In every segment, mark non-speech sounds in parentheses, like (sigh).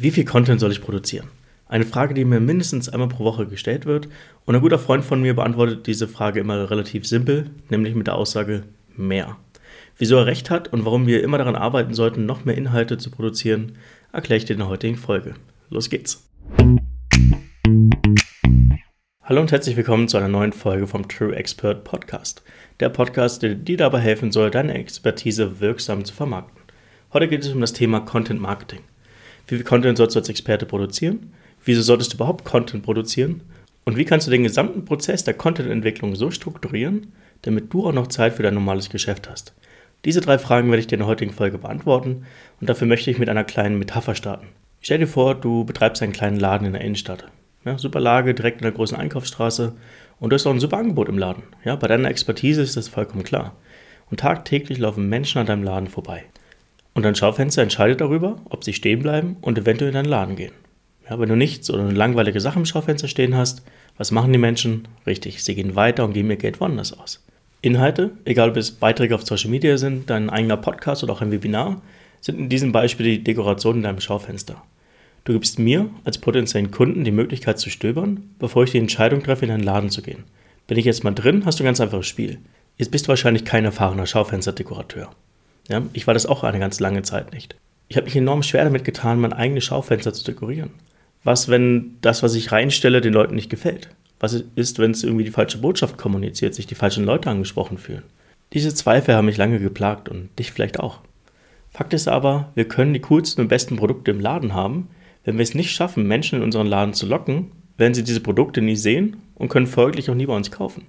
Wie viel Content soll ich produzieren? Eine Frage, die mir mindestens einmal pro Woche gestellt wird. Und ein guter Freund von mir beantwortet diese Frage immer relativ simpel, nämlich mit der Aussage mehr. Wieso er recht hat und warum wir immer daran arbeiten sollten, noch mehr Inhalte zu produzieren, erkläre ich dir in der heutigen Folge. Los geht's! Hallo und herzlich willkommen zu einer neuen Folge vom True Expert Podcast. Der Podcast, der dir dabei helfen soll, deine Expertise wirksam zu vermarkten. Heute geht es um das Thema Content Marketing. Wie viel Content sollst du als Experte produzieren? Wieso solltest du überhaupt Content produzieren? Und wie kannst du den gesamten Prozess der Content-Entwicklung so strukturieren, damit du auch noch Zeit für dein normales Geschäft hast? Diese drei Fragen werde ich dir in der heutigen Folge beantworten und dafür möchte ich mit einer kleinen Metapher starten. Stell dir vor, du betreibst einen kleinen Laden in der Innenstadt. Ja, super Lage, direkt in der großen Einkaufsstraße und du hast auch ein super Angebot im Laden. Ja, bei deiner Expertise ist das vollkommen klar. Und tagtäglich laufen Menschen an deinem Laden vorbei. Und dein Schaufenster entscheidet darüber, ob sie stehen bleiben und eventuell in deinen Laden gehen. Ja, wenn du nichts oder eine langweilige Sache im Schaufenster stehen hast, was machen die Menschen? Richtig, sie gehen weiter und geben ihr Geld woanders aus. Inhalte, egal ob es Beiträge auf Social Media sind, dein eigener Podcast oder auch ein Webinar, sind in diesem Beispiel die Dekoration in deinem Schaufenster. Du gibst mir als potenziellen Kunden die Möglichkeit zu stöbern, bevor ich die Entscheidung treffe, in deinen Laden zu gehen. Bin ich jetzt mal drin, hast du ein ganz einfaches Spiel. Jetzt bist du wahrscheinlich kein erfahrener Schaufensterdekorateur. Ja, ich war das auch eine ganz lange Zeit nicht. Ich habe mich enorm schwer damit getan, mein eigenes Schaufenster zu dekorieren. Was, wenn das, was ich reinstelle, den Leuten nicht gefällt? Was ist, wenn es irgendwie die falsche Botschaft kommuniziert, sich die falschen Leute angesprochen fühlen? Diese Zweifel haben mich lange geplagt und dich vielleicht auch. Fakt ist aber, wir können die coolsten und besten Produkte im Laden haben. Wenn wir es nicht schaffen, Menschen in unseren Laden zu locken, werden sie diese Produkte nie sehen und können folglich auch nie bei uns kaufen.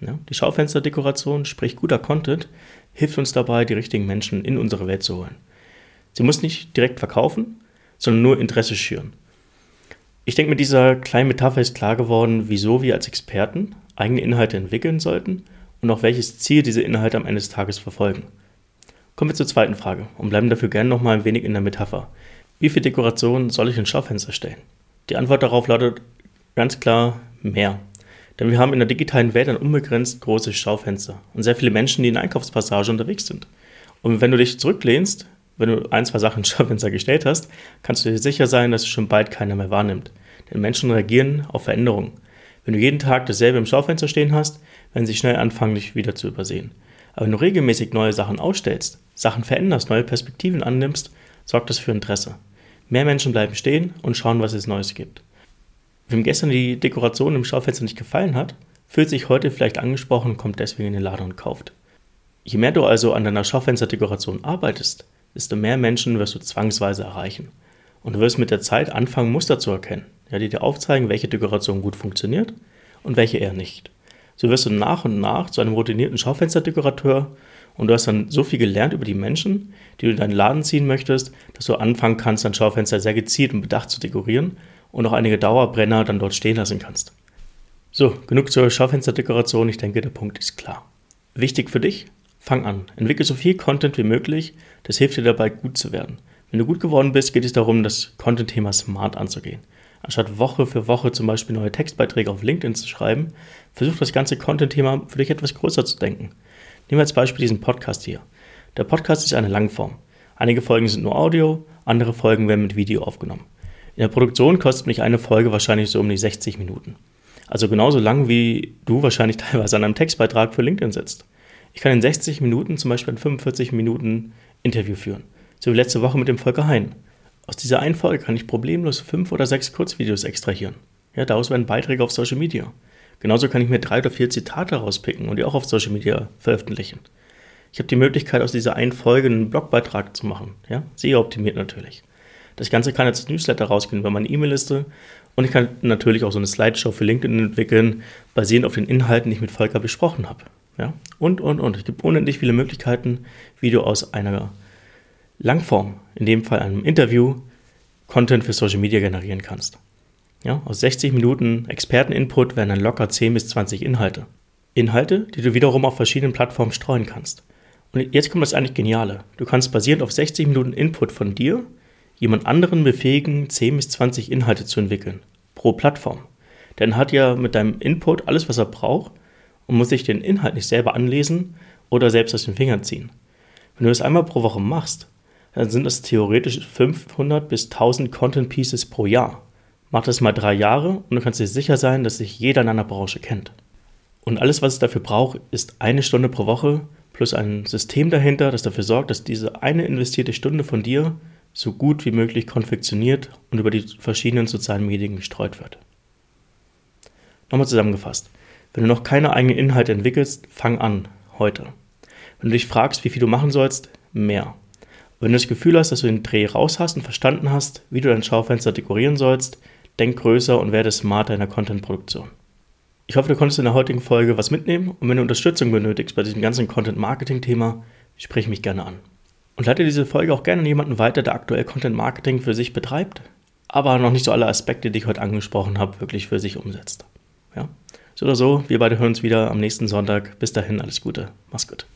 Ja, die Schaufensterdekoration, sprich guter Content, hilft uns dabei, die richtigen Menschen in unsere Welt zu holen. Sie muss nicht direkt verkaufen, sondern nur Interesse schüren. Ich denke, mit dieser kleinen Metapher ist klar geworden, wieso wir als Experten eigene Inhalte entwickeln sollten und auch welches Ziel diese Inhalte am Ende des Tages verfolgen. Kommen wir zur zweiten Frage und bleiben dafür gerne noch mal ein wenig in der Metapher. Wie viel Dekoration soll ich in Schaufenster stellen? Die Antwort darauf lautet ganz klar mehr. Denn wir haben in der digitalen Welt ein unbegrenzt großes Schaufenster und sehr viele Menschen, die in der Einkaufspassage unterwegs sind. Und wenn du dich zurücklehnst, wenn du ein, zwei Sachen ins (laughs) Schaufenster gestellt hast, kannst du dir sicher sein, dass es schon bald keiner mehr wahrnimmt. Denn Menschen reagieren auf Veränderungen. Wenn du jeden Tag dasselbe im Schaufenster stehen hast, werden sie schnell anfangen, dich wieder zu übersehen. Aber wenn du regelmäßig neue Sachen ausstellst, Sachen veränderst, neue Perspektiven annimmst, sorgt das für Interesse. Mehr Menschen bleiben stehen und schauen, was es Neues gibt. Wem gestern die Dekoration im Schaufenster nicht gefallen hat, fühlt sich heute vielleicht angesprochen und kommt deswegen in den Laden und kauft. Je mehr du also an deiner Schaufensterdekoration arbeitest, desto mehr Menschen wirst du zwangsweise erreichen. Und du wirst mit der Zeit anfangen, Muster zu erkennen, ja, die dir aufzeigen, welche Dekoration gut funktioniert und welche eher nicht. So wirst du nach und nach zu einem routinierten Schaufensterdekorateur und du hast dann so viel gelernt über die Menschen, die du in deinen Laden ziehen möchtest, dass du anfangen kannst, dein Schaufenster sehr gezielt und bedacht zu dekorieren und auch einige Dauerbrenner dann dort stehen lassen kannst. So, genug zur Schaufensterdekoration. Ich denke, der Punkt ist klar. Wichtig für dich, fang an. Entwickle so viel Content wie möglich. Das hilft dir dabei, gut zu werden. Wenn du gut geworden bist, geht es darum, das Content-Thema smart anzugehen. Anstatt Woche für Woche zum Beispiel neue Textbeiträge auf LinkedIn zu schreiben, versuch das ganze Content-Thema für dich etwas größer zu denken. Nehmen wir als Beispiel diesen Podcast hier. Der Podcast ist eine Langform. Einige Folgen sind nur Audio, andere Folgen werden mit Video aufgenommen. In der Produktion kostet mich eine Folge wahrscheinlich so um die 60 Minuten. Also genauso lang, wie du wahrscheinlich (laughs) teilweise an einem Textbeitrag für LinkedIn sitzt. Ich kann in 60 Minuten zum Beispiel ein 45 Minuten Interview führen. So wie letzte Woche mit dem Volker Hein. Aus dieser einen Folge kann ich problemlos fünf oder sechs Kurzvideos extrahieren. Ja, daraus werden Beiträge auf Social Media. Genauso kann ich mir drei oder vier Zitate rauspicken und die auch auf Social Media veröffentlichen. Ich habe die Möglichkeit, aus dieser einen Folge einen Blogbeitrag zu machen. Ja, sehr optimiert natürlich. Das Ganze kann als Newsletter rausgehen über meine E-Mail-Liste und ich kann natürlich auch so eine Slideshow für LinkedIn entwickeln, basierend auf den Inhalten, die ich mit Volker besprochen habe. Ja? Und, und, und. Es gibt unendlich viele Möglichkeiten, wie du aus einer Langform, in dem Fall einem Interview, Content für Social Media generieren kannst. Ja? Aus 60 Minuten Experteninput werden dann locker 10 bis 20 Inhalte. Inhalte, die du wiederum auf verschiedenen Plattformen streuen kannst. Und jetzt kommt das eigentlich Geniale. Du kannst basierend auf 60 Minuten Input von dir jemand anderen befähigen, 10 bis 20 Inhalte zu entwickeln, pro Plattform. Denn hat ja mit deinem Input alles, was er braucht und muss sich den Inhalt nicht selber anlesen oder selbst aus den Fingern ziehen. Wenn du das einmal pro Woche machst, dann sind das theoretisch 500 bis 1000 Content Pieces pro Jahr. Mach das mal drei Jahre und du kannst dir sicher sein, dass sich jeder in deiner Branche kennt. Und alles, was es dafür braucht, ist eine Stunde pro Woche plus ein System dahinter, das dafür sorgt, dass diese eine investierte Stunde von dir so gut wie möglich konfektioniert und über die verschiedenen sozialen Medien gestreut wird. Nochmal zusammengefasst. Wenn du noch keine eigenen Inhalte entwickelst, fang an, heute. Wenn du dich fragst, wie viel du machen sollst, mehr. Wenn du das Gefühl hast, dass du den Dreh raus hast und verstanden hast, wie du dein Schaufenster dekorieren sollst, denk größer und werde smarter in der Content-Produktion. Ich hoffe, du konntest in der heutigen Folge was mitnehmen und wenn du Unterstützung benötigst bei diesem ganzen Content-Marketing-Thema, sprich mich gerne an. Und leite diese Folge auch gerne an jemanden weiter, der aktuell Content-Marketing für sich betreibt, aber noch nicht so alle Aspekte, die ich heute angesprochen habe, wirklich für sich umsetzt. Ja? So oder so, wir beide hören uns wieder am nächsten Sonntag. Bis dahin, alles Gute. Mach's gut.